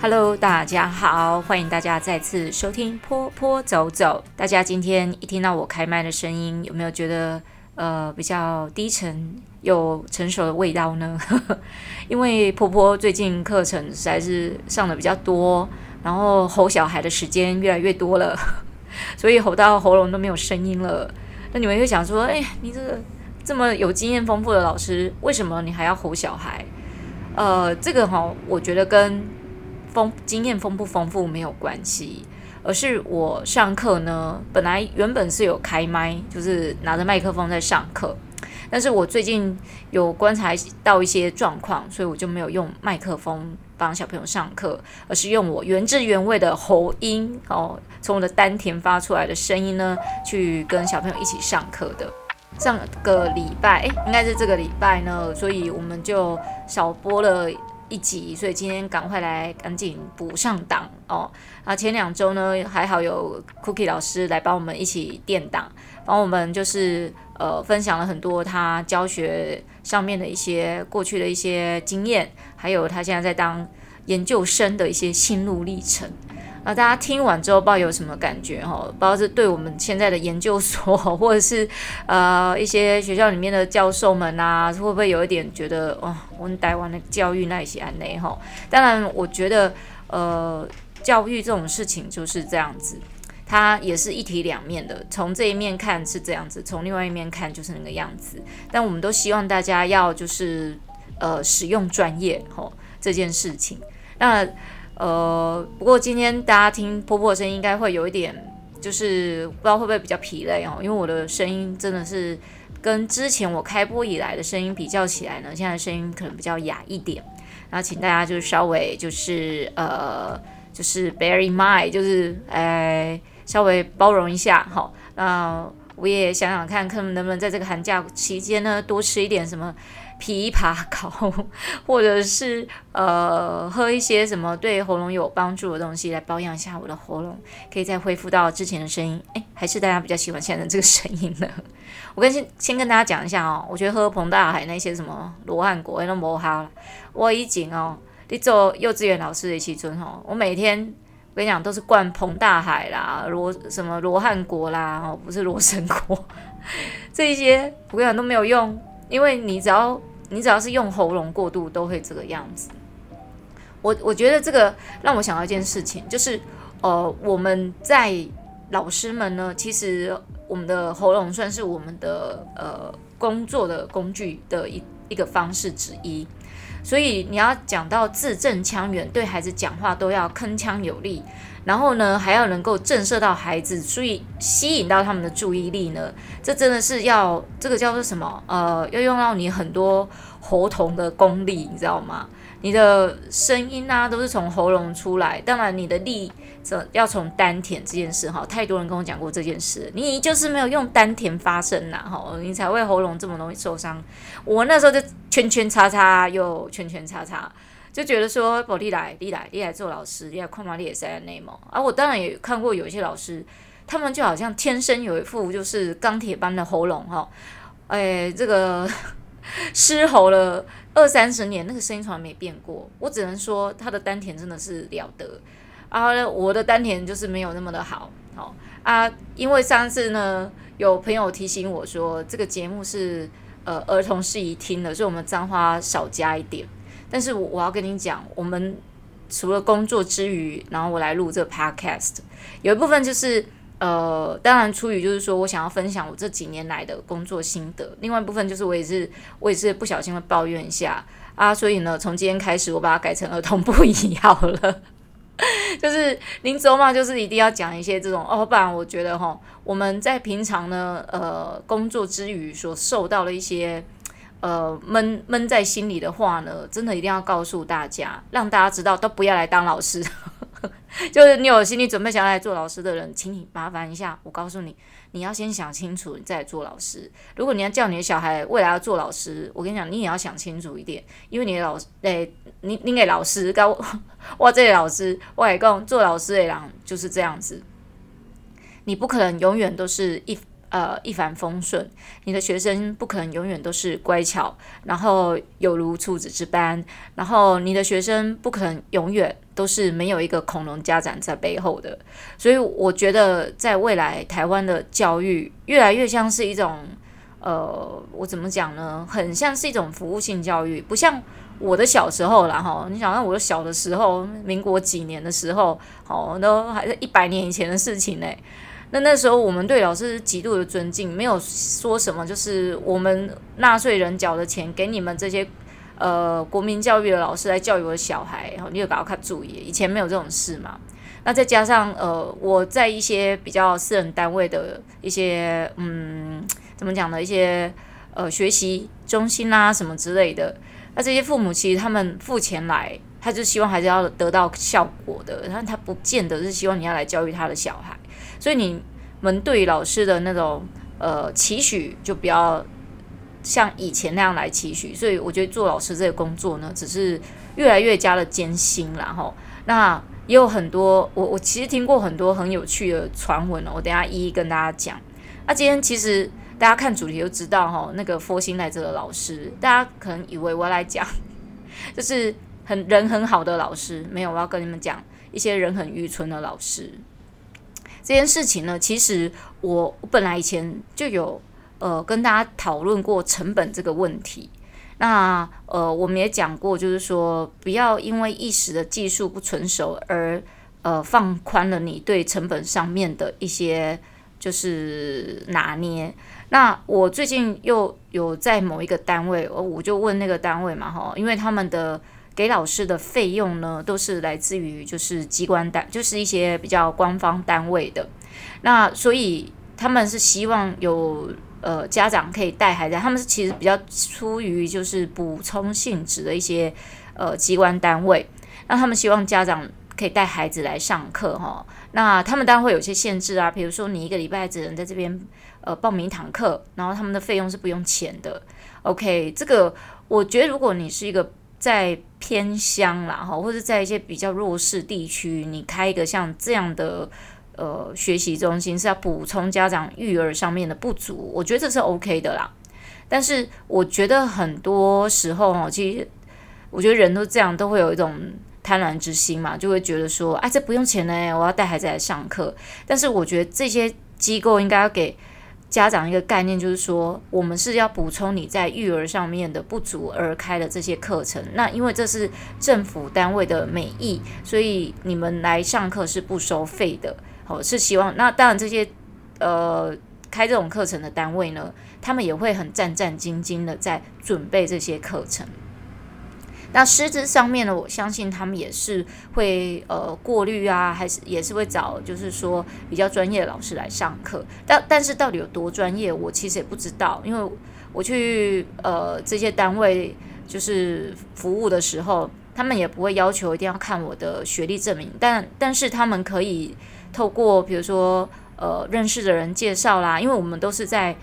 Hello，大家好，欢迎大家再次收听坡坡走走。大家今天一听到我开麦的声音，有没有觉得呃比较低沉又成熟的味道呢？因为坡坡最近课程实在是上的比较多，然后吼小孩的时间越来越多了，所以吼到喉咙都没有声音了。那你们会想说，哎，你这个这么有经验丰富的老师，为什么你还要吼小孩？呃，这个哈，我觉得跟经验丰不丰富没有关系，而是我上课呢，本来原本是有开麦，就是拿着麦克风在上课，但是我最近有观察到一些状况，所以我就没有用麦克风帮小朋友上课，而是用我原汁原味的喉音哦，从我的丹田发出来的声音呢，去跟小朋友一起上课的。上个礼拜，诶，应该是这个礼拜呢，所以我们就少播了一集，所以今天赶快来赶紧补上档哦。啊，前两周呢，还好有 Cookie 老师来帮我们一起垫档，帮我们就是呃分享了很多他教学上面的一些过去的一些经验，还有他现在在当研究生的一些心路历程。那大家听完之后，不知道有什么感觉哈？不知道是对我们现在的研究所，或者是呃一些学校里面的教授们啊，会不会有一点觉得哦，我们台湾的教育那些安内哈？当然，我觉得呃教育这种事情就是这样子，它也是一体两面的。从这一面看是这样子，从另外一面看就是那个样子。但我们都希望大家要就是呃使用专业吼这件事情。那呃，不过今天大家听坡坡的声音，应该会有一点，就是不知道会不会比较疲累哦，因为我的声音真的是跟之前我开播以来的声音比较起来呢，现在声音可能比较哑一点，然后请大家就是稍微就是呃，就是 bear in mind，就是呃稍微包容一下哈。那我也想想看，看能不能在这个寒假期间呢，多吃一点什么。枇杷膏，或者是呃喝一些什么对喉咙有帮助的东西来保养一下我的喉咙，可以再恢复到之前的声音。诶，还是大家比较喜欢现在这个声音呢？我跟先先跟大家讲一下哦，我觉得喝彭大海那些什么罗汉果那都不好了。我以前哦，你做幼稚园老师的时阵哦，我每天我跟你讲都是灌彭大海啦，罗什么罗汉果啦，哦不是罗神果，这一些我跟你讲都没有用。因为你只要你只要是用喉咙过度，都会这个样子。我我觉得这个让我想到一件事情，就是呃，我们在老师们呢，其实我们的喉咙算是我们的呃工作的工具的一一个方式之一。所以你要讲到字正腔圆，对孩子讲话都要铿锵有力。然后呢，还要能够震慑到孩子，所以吸引到他们的注意力呢，这真的是要这个叫做什么？呃，要用到你很多喉头的功力，你知道吗？你的声音啊，都是从喉咙出来，当然你的力这要从丹田这件事哈，太多人跟我讲过这件事，你就是没有用丹田发声呐，哈，你才会喉咙这么容易受伤。我那时候就圈圈叉叉又圈圈叉叉。就觉得说，宝丽来，你来，你来做老师，你来看嘛，你也是在内蒙。啊、我当然也看过有一些老师，他们就好像天生有一副就是钢铁般的喉咙哈，哎，这个 嘶吼了二三十年，那个声音从来没变过。我只能说他的丹田真的是了得啊，我的丹田就是没有那么的好，好啊，因为上次呢，有朋友提醒我说，这个节目是呃儿童适宜听的，所以我们脏话少加一点。但是我我要跟你讲，我们除了工作之余，然后我来录这个 podcast，有一部分就是呃，当然出于就是说我想要分享我这几年来的工作心得，另外一部分就是我也是我也是不小心会抱怨一下啊，所以呢，从今天开始我把它改成儿童不宜好了，就是您周嘛，就是一定要讲一些这种哦，不然我觉得哈，我们在平常呢呃工作之余所受到的一些。呃，闷闷在心里的话呢，真的一定要告诉大家，让大家知道，都不要来当老师。就是你有心理准备想要来做老师的人，请你麻烦一下，我告诉你，你要先想清楚，你再做老师。如果你要叫你的小孩未来要做老师，我跟你讲，你也要想清楚一点，因为你的老师，诶，你你给老师，告 我这里老师，外公做老师的人就是这样子，你不可能永远都是一呃一帆风顺，你的学生不可能永远都是乖巧，然后有如处子之般，然后你的学生不可能永远都是没有一个恐龙家长在背后的。所以我觉得，在未来台湾的教育越来越像是一种，呃，我怎么讲呢？很像是一种服务性教育，不像。我的小时候啦，哈，你想到我小的时候，民国几年的时候，哦，都还是一百年以前的事情呢。那那时候我们对老师极度的尊敬，没有说什么，就是我们纳税人缴的钱给你们这些呃国民教育的老师来教育我的小孩，然后你有搞看注意，以前没有这种事嘛。那再加上呃，我在一些比较私人单位的一些嗯，怎么讲呢？一些呃学习中心、啊，什么之类的。那这些父母其实他们付钱来，他就希望孩子要得到效果的，然后他不见得是希望你要来教育他的小孩，所以你们对老师的那种呃期许就不要像以前那样来期许，所以我觉得做老师这个工作呢，只是越来越加的艰辛，然后那也有很多我我其实听过很多很有趣的传闻哦，我等下一一跟大家讲。那今天其实。大家看主题就知道哈，那个佛心来着的老师，大家可能以为我来讲，就是很人很好的老师，没有，我要跟你们讲一些人很愚蠢的老师。这件事情呢，其实我我本来以前就有呃跟大家讨论过成本这个问题。那呃我们也讲过，就是说不要因为一时的技术不成熟而呃放宽了你对成本上面的一些就是拿捏。那我最近又有在某一个单位，我就问那个单位嘛，哈，因为他们的给老师的费用呢，都是来自于就是机关单，就是一些比较官方单位的。那所以他们是希望有呃家长可以带孩子，他们是其实比较出于就是补充性质的一些呃机关单位，那他们希望家长可以带孩子来上课，哈。那他们当然会有些限制啊，比如说你一个礼拜只能在这边。呃，报名一堂课，然后他们的费用是不用钱的。OK，这个我觉得，如果你是一个在偏乡啦，哈，或者在一些比较弱势地区，你开一个像这样的呃学习中心，是要补充家长育儿上面的不足，我觉得这是 OK 的啦。但是我觉得很多时候哦，其实我觉得人都这样，都会有一种贪婪之心嘛，就会觉得说，哎，这不用钱呢，我要带孩子来上课。但是我觉得这些机构应该要给。家长一个概念就是说，我们是要补充你在育儿上面的不足而开的这些课程。那因为这是政府单位的美意，所以你们来上课是不收费的。好，是希望那当然这些呃开这种课程的单位呢，他们也会很战战兢兢的在准备这些课程。那师资上面呢，我相信他们也是会呃过滤啊，还是也是会找就是说比较专业的老师来上课。但但是到底有多专业，我其实也不知道，因为我去呃这些单位就是服务的时候，他们也不会要求一定要看我的学历证明，但但是他们可以透过比如说呃认识的人介绍啦，因为我们都是在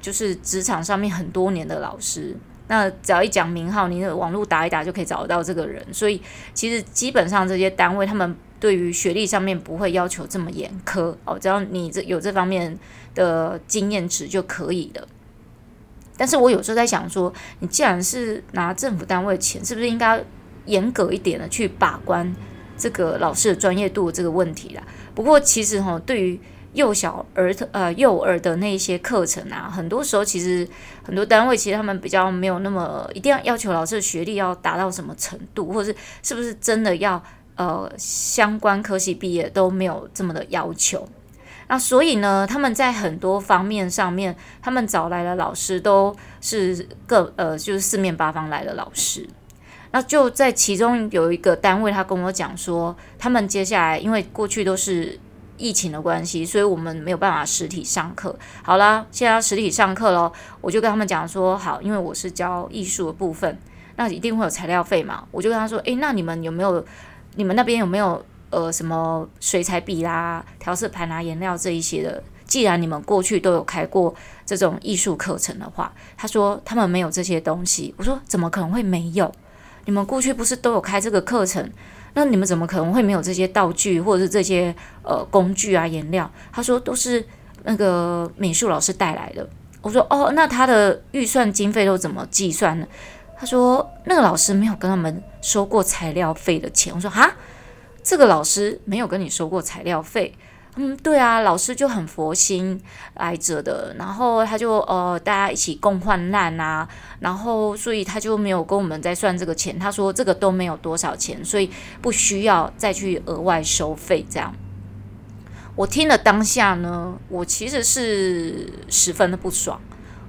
就是职场上面很多年的老师。那只要一讲名号，你的网络打一打就可以找得到这个人，所以其实基本上这些单位他们对于学历上面不会要求这么严苛哦，只要你这有这方面的经验值就可以了。但是我有时候在想说，你既然是拿政府单位的钱，是不是应该严格一点的去把关这个老师的专业度这个问题啦？不过其实哈，对于幼小儿呃幼儿的那些课程啊，很多时候其实很多单位其实他们比较没有那么一定要要求老师的学历要达到什么程度，或者是是不是真的要呃相关科系毕业都没有这么的要求。那所以呢，他们在很多方面上面，他们找来的老师都是各呃就是四面八方来的老师。那就在其中有一个单位，他跟我讲说，他们接下来因为过去都是。疫情的关系，所以我们没有办法实体上课。好了，现在要实体上课喽，我就跟他们讲说，好，因为我是教艺术的部分，那一定会有材料费嘛。我就跟他说，诶，那你们有没有，你们那边有没有呃什么水彩笔啦、调色盘啊、颜料这一些的？既然你们过去都有开过这种艺术课程的话，他说他们没有这些东西。我说怎么可能会没有？你们过去不是都有开这个课程？那你们怎么可能会没有这些道具或者是这些呃工具啊颜料？他说都是那个美术老师带来的。我说哦，那他的预算经费都怎么计算呢？他说那个老师没有跟他们收过材料费的钱。我说哈，这个老师没有跟你收过材料费？嗯，对啊，老师就很佛心来着的，然后他就呃大家一起共患难啊，然后所以他就没有跟我们再算这个钱。他说这个都没有多少钱，所以不需要再去额外收费这样。我听了当下呢，我其实是十分的不爽。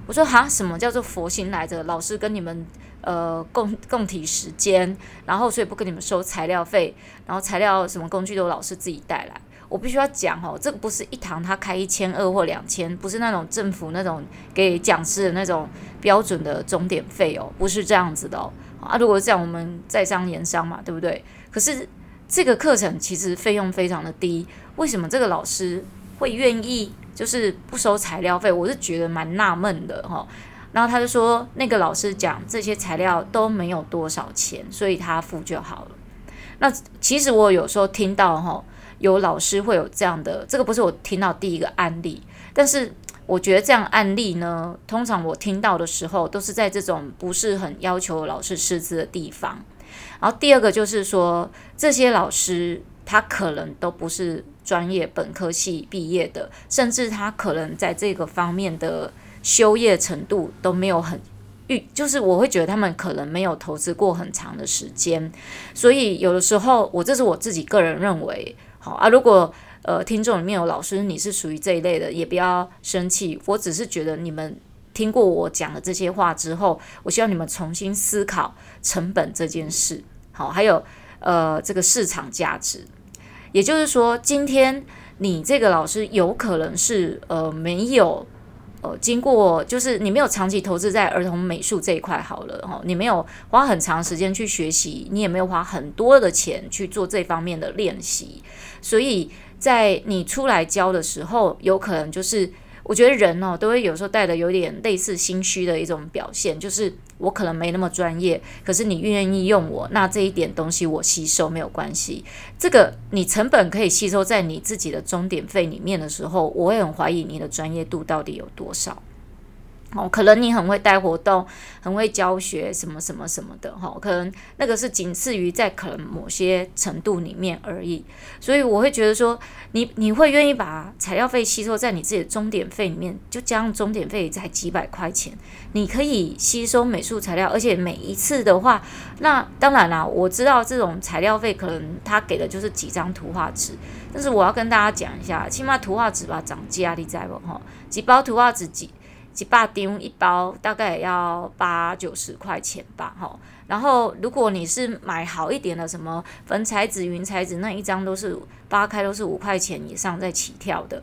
我说哈，什么叫做佛心来着？老师跟你们呃共共体时间，然后所以不跟你们收材料费，然后材料什么工具都老师自己带来。我必须要讲哦，这个不是一堂他开一千二或两千，不是那种政府那种给讲师的那种标准的钟点费哦，不是这样子的哦。啊，如果是这样，我们在商言商嘛，对不对？可是。这个课程其实费用非常的低，为什么这个老师会愿意就是不收材料费？我是觉得蛮纳闷的哈。然后他就说，那个老师讲这些材料都没有多少钱，所以他付就好了。那其实我有时候听到哈，有老师会有这样的，这个不是我听到第一个案例，但是我觉得这样案例呢，通常我听到的时候都是在这种不是很要求老师师资的地方。然后第二个就是说，这些老师他可能都不是专业本科系毕业的，甚至他可能在这个方面的修业程度都没有很，就是我会觉得他们可能没有投资过很长的时间，所以有的时候我这是我自己个人认为，好啊，如果呃听众里面有老师你是属于这一类的，也不要生气，我只是觉得你们。听过我讲的这些话之后，我希望你们重新思考成本这件事。好，还有呃这个市场价值，也就是说，今天你这个老师有可能是呃没有呃经过，就是你没有长期投资在儿童美术这一块好了哈，你没有花很长时间去学习，你也没有花很多的钱去做这方面的练习，所以在你出来教的时候，有可能就是。我觉得人哦，都会有时候带的有点类似心虚的一种表现，就是我可能没那么专业，可是你愿意用我，那这一点东西我吸收没有关系。这个你成本可以吸收在你自己的钟点费里面的时候，我会很怀疑你的专业度到底有多少。哦，可能你很会带活动，很会教学，什么什么什么的，哈，可能那个是仅次于在可能某些程度里面而已。所以我会觉得说，你你会愿意把材料费吸收在你自己的钟点费里面，就加上钟点费才几百块钱，你可以吸收美术材料，而且每一次的话，那当然啦，我知道这种材料费可能他给的就是几张图画纸，但是我要跟大家讲一下，起码图画纸吧涨价，你知不？哈，几包图画纸几？几百张一包，大概也要八九十块钱吧，吼。然后如果你是买好一点的，什么粉彩纸、云彩纸，那一张都是八开都是五块钱以上在起跳的。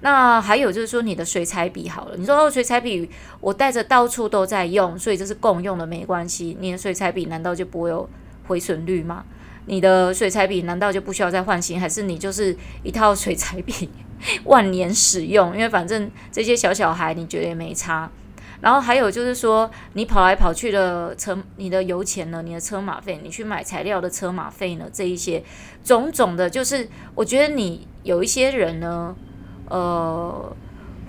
那还有就是说你的水彩笔好了，你说哦，水彩笔我带着到处都在用，所以这是共用的，没关系。你的水彩笔难道就不会有毁损率吗？你的水彩笔难道就不需要再换新？还是你就是一套水彩笔？万年使用，因为反正这些小小孩你觉得也没差。然后还有就是说，你跑来跑去的车，你的油钱呢？你的车马费，你去买材料的车马费呢？这一些种种的，就是我觉得你有一些人呢，呃，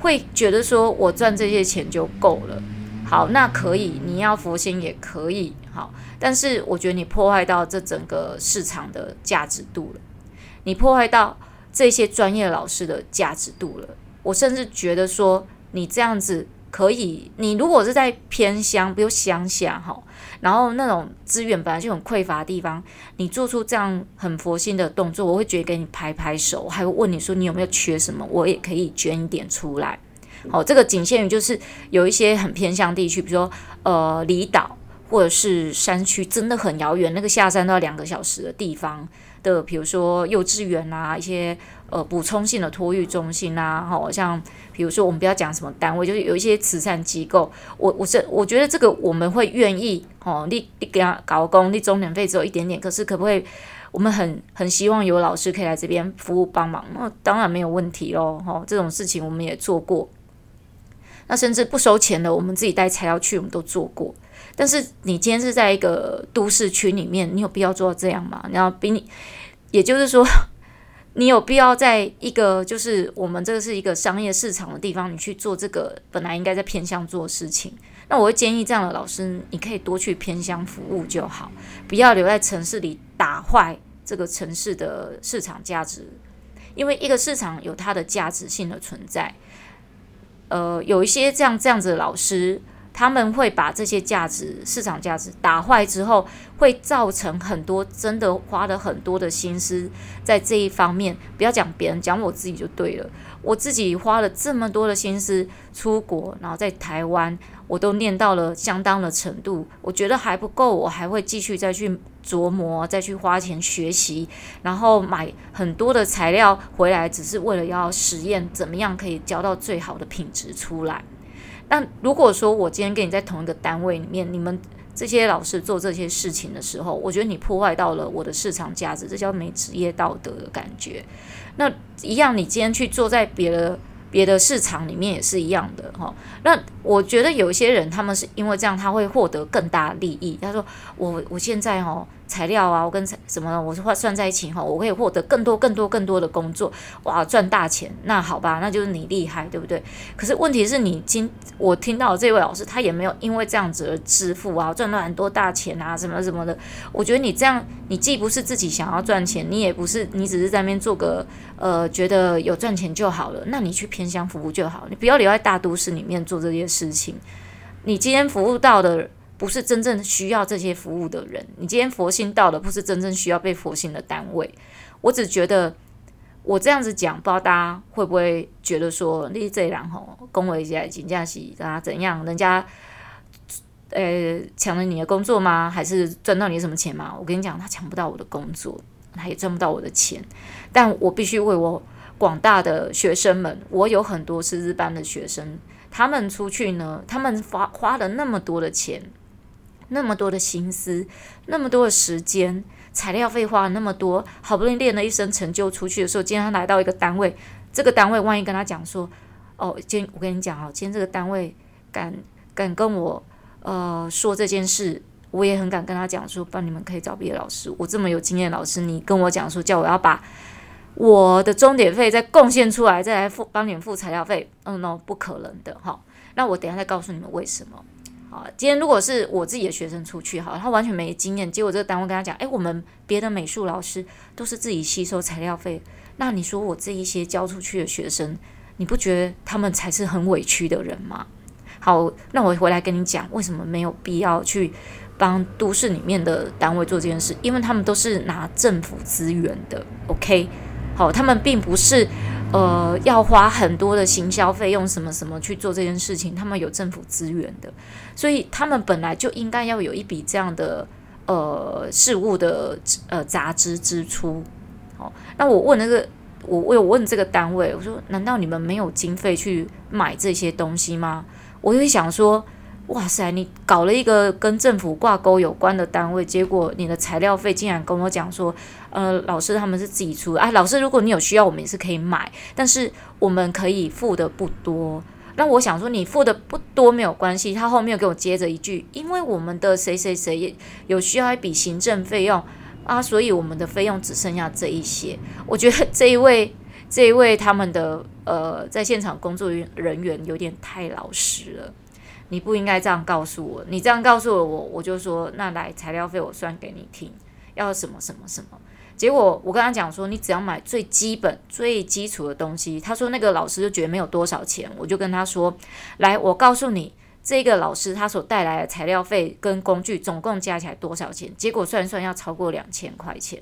会觉得说我赚这些钱就够了。好，那可以，你要佛心也可以。好，但是我觉得你破坏到这整个市场的价值度了，你破坏到。这些专业老师的价值度了，我甚至觉得说，你这样子可以，你如果是在偏乡，比如乡下哈，然后那种资源本来就很匮乏的地方，你做出这样很佛心的动作，我会觉得给你拍拍手，还会问你说你有没有缺什么，我也可以捐一点出来。好，这个仅限于就是有一些很偏乡地区，比如说呃离岛或者是山区，真的很遥远，那个下山都要两个小时的地方。的，比如说幼稚园啊，一些呃补充性的托育中心啊，好像比如说我们不要讲什么单位，就是有一些慈善机构，我我是我觉得这个我们会愿意哦，你你给他搞工，你中年费只有一点点，可是可不可以？我们很很希望有老师可以来这边服务帮忙，那当然没有问题喽，哈，这种事情我们也做过，那甚至不收钱的，我们自己带材料去，我们都做过。但是你今天是在一个都市区里面，你有必要做到这样吗？然后比你，也就是说，你有必要在一个就是我们这个是一个商业市场的地方，你去做这个本来应该在偏乡做事情。那我会建议这样的老师，你可以多去偏乡服务就好，不要留在城市里打坏这个城市的市场价值。因为一个市场有它的价值性的存在，呃，有一些这样这样子的老师。他们会把这些价值、市场价值打坏之后，会造成很多真的花了很多的心思在这一方面。不要讲别人，讲我自己就对了。我自己花了这么多的心思出国，然后在台湾，我都念到了相当的程度，我觉得还不够，我还会继续再去琢磨，再去花钱学习，然后买很多的材料回来，只是为了要实验怎么样可以教到最好的品质出来。那如果说我今天跟你在同一个单位里面，你们这些老师做这些事情的时候，我觉得你破坏到了我的市场价值，这叫没职业道德的感觉。那一样，你今天去做在别的别的市场里面也是一样的哈。那我觉得有一些人，他们是因为这样，他会获得更大利益。他说：“我我现在哦。”材料啊，我跟什么，我是算在一起哈，我可以获得更多、更多、更多的工作，哇，赚大钱。那好吧，那就是你厉害，对不对？可是问题是你今我听到这位老师，他也没有因为这样子而致富啊，赚到很多大钱啊，什么什么的。我觉得你这样，你既不是自己想要赚钱，你也不是，你只是在那边做个呃，觉得有赚钱就好了。那你去偏乡服务就好，你不要留在大都市里面做这些事情。你今天服务到的。不是真正需要这些服务的人，你今天佛心到了，不是真正需要被佛心的单位。我只觉得我这样子讲，不知道大家会不会觉得说，你这人吼，恭维一下，请假是啊怎样？人家呃抢了你的工作吗？还是赚到你什么钱吗？我跟你讲，他抢不到我的工作，他也赚不到我的钱。但我必须为我广大的学生们，我有很多是日班的学生，他们出去呢，他们花花了那么多的钱。那么多的心思，那么多的时间，材料费花了那么多，好不容易练了一身成就出去的时候，今天他来到一个单位，这个单位万一跟他讲说，哦，今我跟你讲哦，今天这个单位敢敢跟我呃说这件事，我也很敢跟他讲说，帮你们可以找别的老师，我这么有经验的老师，你跟我讲说叫我要把我的终点费再贡献出来，再来付帮你们付材料费，嗯，no，不可能的哈，那我等下再告诉你们为什么。今天如果是我自己的学生出去，好，他完全没经验，结果这个单位跟他讲，诶，我们别的美术老师都是自己吸收材料费，那你说我这一些教出去的学生，你不觉得他们才是很委屈的人吗？好，那我回来跟你讲，为什么没有必要去帮都市里面的单位做这件事？因为他们都是拿政府资源的，OK？好，他们并不是。呃，要花很多的行销费用，什么什么去做这件事情，他们有政府资源的，所以他们本来就应该要有一笔这样的呃事务的呃杂支支出。好，那我问那个，我我有问这个单位，我说，难道你们没有经费去买这些东西吗？我就想说。哇塞！你搞了一个跟政府挂钩有关的单位，结果你的材料费竟然跟我讲说，呃，老师他们是自己出啊。老师，如果你有需要，我们也是可以买，但是我们可以付的不多。那我想说，你付的不多没有关系。他后面又给我接着一句，因为我们的谁谁谁有需要一笔行政费用啊，所以我们的费用只剩下这一些。我觉得这一位这一位他们的呃在现场工作人员有点太老实了。你不应该这样告诉我，你这样告诉了我，我就说那来材料费我算给你听，要什么什么什么。结果我跟他讲说，你只要买最基本、最基础的东西。他说那个老师就觉得没有多少钱，我就跟他说，来，我告诉你，这个老师他所带来的材料费跟工具总共加起来多少钱？结果算算要超过两千块钱。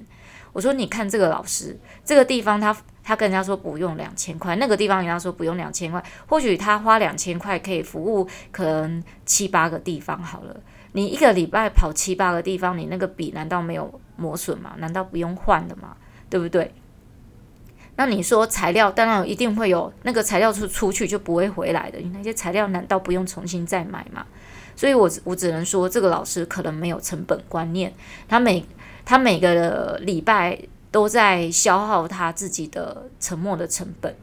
我说你看这个老师，这个地方他。他跟人家说不用两千块，那个地方人家说不用两千块，或许他花两千块可以服务可能七八个地方好了。你一个礼拜跑七八个地方，你那个笔难道没有磨损吗？难道不用换的吗？对不对？那你说材料当然一定会有，那个材料出出去就不会回来的。你那些材料难道不用重新再买吗？所以我我只能说这个老师可能没有成本观念，他每他每个礼拜。都在消耗他自己的沉默的成本。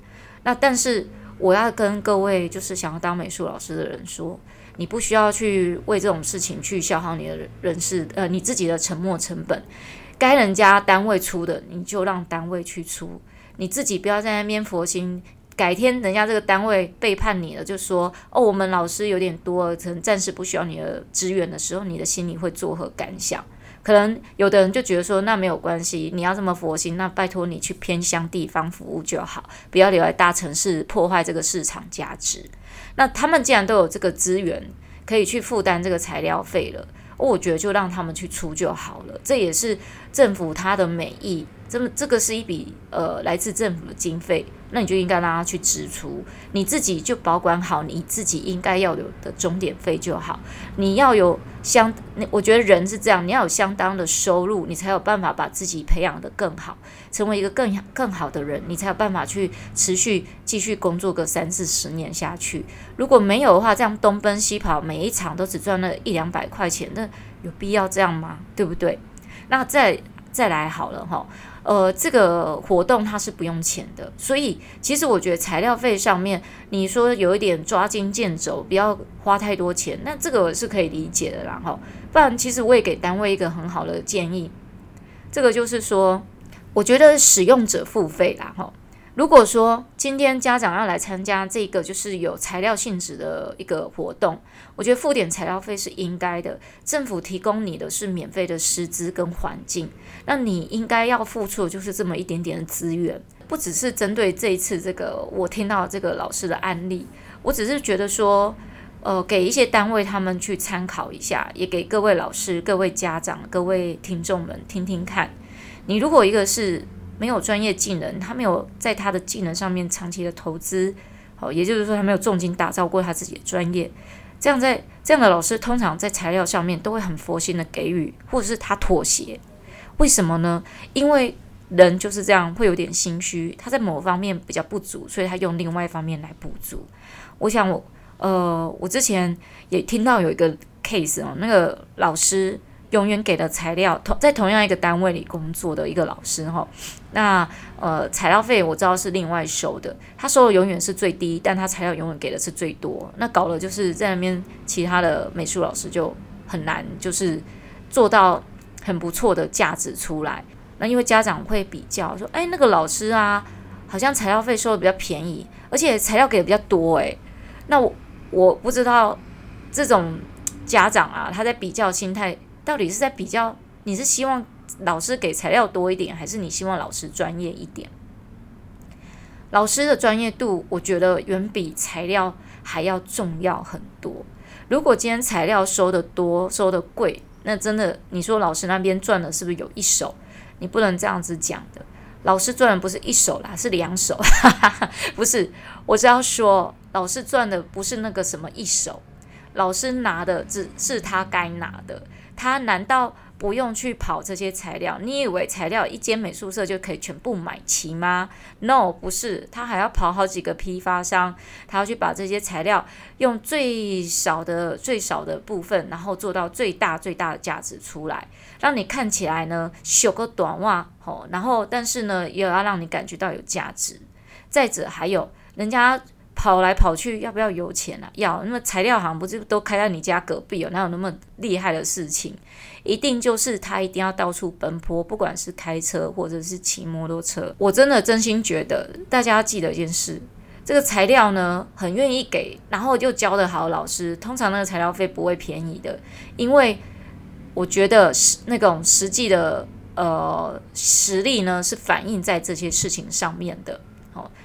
那但是我要跟各位就是想要当美术老师的人说，你不需要去为这种事情去消耗你的人事呃你自己的沉默成本。该人家单位出的你就让单位去出，你自己不要在那边佛心。改天人家这个单位背叛你了，就说哦，我们老师有点多，可能暂时不需要你的支援的时候，你的心里会作何感想？可能有的人就觉得说，那没有关系，你要这么佛心，那拜托你去偏乡地方服务就好，不要留在大城市破坏这个市场价值。那他们既然都有这个资源，可以去负担这个材料费了，我觉得就让他们去出就好了。这也是政府他的美意。这么这个是一笔呃来自政府的经费，那你就应该让他去支出，你自己就保管好你自己应该要有的终点费就好。你要有相，我觉得人是这样，你要有相当的收入，你才有办法把自己培养的更好，成为一个更更好的人，你才有办法去持续继续工作个三四十年下去。如果没有的话，这样东奔西跑，每一场都只赚了一两百块钱，那有必要这样吗？对不对？那再再来好了哈。呃，这个活动它是不用钱的，所以其实我觉得材料费上面，你说有一点抓襟见肘，不要花太多钱，那这个是可以理解的啦哈。不然，其实我也给单位一个很好的建议，这个就是说，我觉得使用者付费啦哈。如果说今天家长要来参加这个就是有材料性质的一个活动，我觉得付点材料费是应该的。政府提供你的是免费的师资跟环境，那你应该要付出的就是这么一点点的资源，不只是针对这一次这个我听到这个老师的案例，我只是觉得说，呃，给一些单位他们去参考一下，也给各位老师、各位家长、各位听众们听听看。你如果一个是。没有专业技能，他没有在他的技能上面长期的投资，好，也就是说他没有重金打造过他自己的专业。这样在这样的老师，通常在材料上面都会很佛心的给予，或者是他妥协。为什么呢？因为人就是这样，会有点心虚，他在某方面比较不足，所以他用另外一方面来补足。我想我呃，我之前也听到有一个 case 哦，那个老师。永远给的材料同在同样一个单位里工作的一个老师哈，那呃材料费我知道是另外收的，他收的永远是最低，但他材料永远给的是最多，那搞了就是在那边其他的美术老师就很难就是做到很不错的价值出来，那因为家长会比较说，哎那个老师啊好像材料费收的比较便宜，而且材料给的比较多诶。那我我不知道这种家长啊他在比较心态。到底是在比较，你是希望老师给材料多一点，还是你希望老师专业一点？老师的专业度，我觉得远比材料还要重要很多。如果今天材料收得多、收得贵，那真的，你说老师那边赚的是不是有一手？你不能这样子讲的。老师赚的不是一手啦，是两手。不是，我是要说，老师赚的不是那个什么一手，老师拿的只是他该拿的。他难道不用去跑这些材料？你以为材料一间美术社就可以全部买齐吗？No，不是，他还要跑好几个批发商，他要去把这些材料用最少的、最少的部分，然后做到最大、最大的价值出来，让你看起来呢，修个短袜，吼，然后但是呢，也要让你感觉到有价值。再者，还有人家。跑来跑去要不要油钱啊？要。那么材料行不是都开在你家隔壁哦？哪有那么厉害的事情？一定就是他一定要到处奔波，不管是开车或者是骑摩托车。我真的真心觉得，大家要记得一件事：这个材料呢，很愿意给，然后就教得好老师，通常那个材料费不会便宜的，因为我觉得是那种实际的呃实力呢，是反映在这些事情上面的。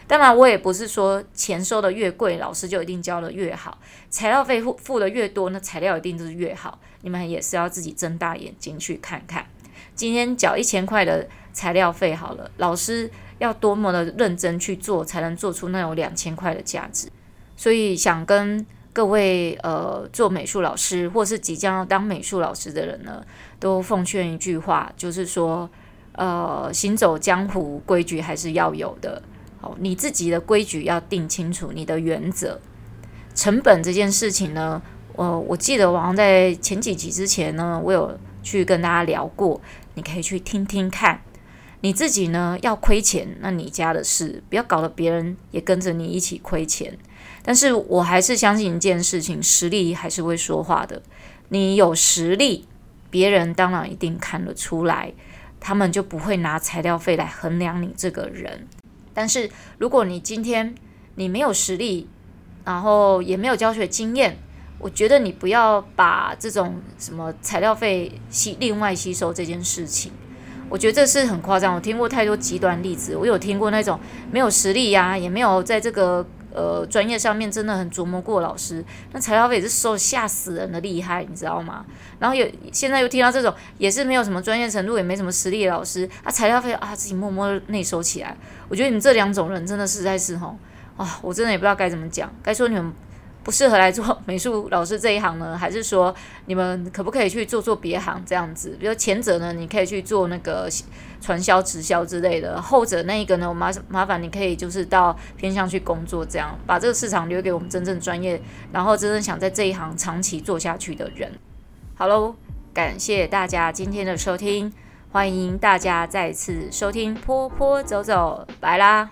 当然我也不是说钱收的越贵，老师就一定教的越好。材料费付付的越多，那材料一定就是越好。你们也是要自己睁大眼睛去看看。今天缴一千块的材料费好了，老师要多么的认真去做，才能做出那种两千块的价值。所以想跟各位呃做美术老师，或是即将要当美术老师的人呢，都奉劝一句话，就是说，呃，行走江湖规矩还是要有的。好，你自己的规矩要定清楚，你的原则。成本这件事情呢，呃，我记得我好像在前几集之前呢，我有去跟大家聊过，你可以去听听看。你自己呢要亏钱，那你家的事，不要搞得别人也跟着你一起亏钱。但是我还是相信一件事情，实力还是会说话的。你有实力，别人当然一定看得出来，他们就不会拿材料费来衡量你这个人。但是如果你今天你没有实力，然后也没有教学经验，我觉得你不要把这种什么材料费吸另外吸收这件事情，我觉得这是很夸张。我听过太多极端例子，我有听过那种没有实力呀、也没有在这个呃专业上面真的很琢磨过老师，那材料费也是收吓死人的厉害，你知道吗？然后有现在又听到这种也是没有什么专业程度，也没什么实力的老师，他材料费啊自己默默内收起来。我觉得你们这两种人真的实在是吼。啊，我真的也不知道该怎么讲，该说你们不适合来做美术老师这一行呢，还是说你们可不可以去做做别行这样子？比如前者呢，你可以去做那个传销、直销之类的；后者那一个呢，我麻麻烦你可以就是到偏向去工作，这样把这个市场留给我们真正专业，然后真正想在这一行长期做下去的人。好喽，感谢大家今天的收听，欢迎大家再次收听坡坡走走，拜啦。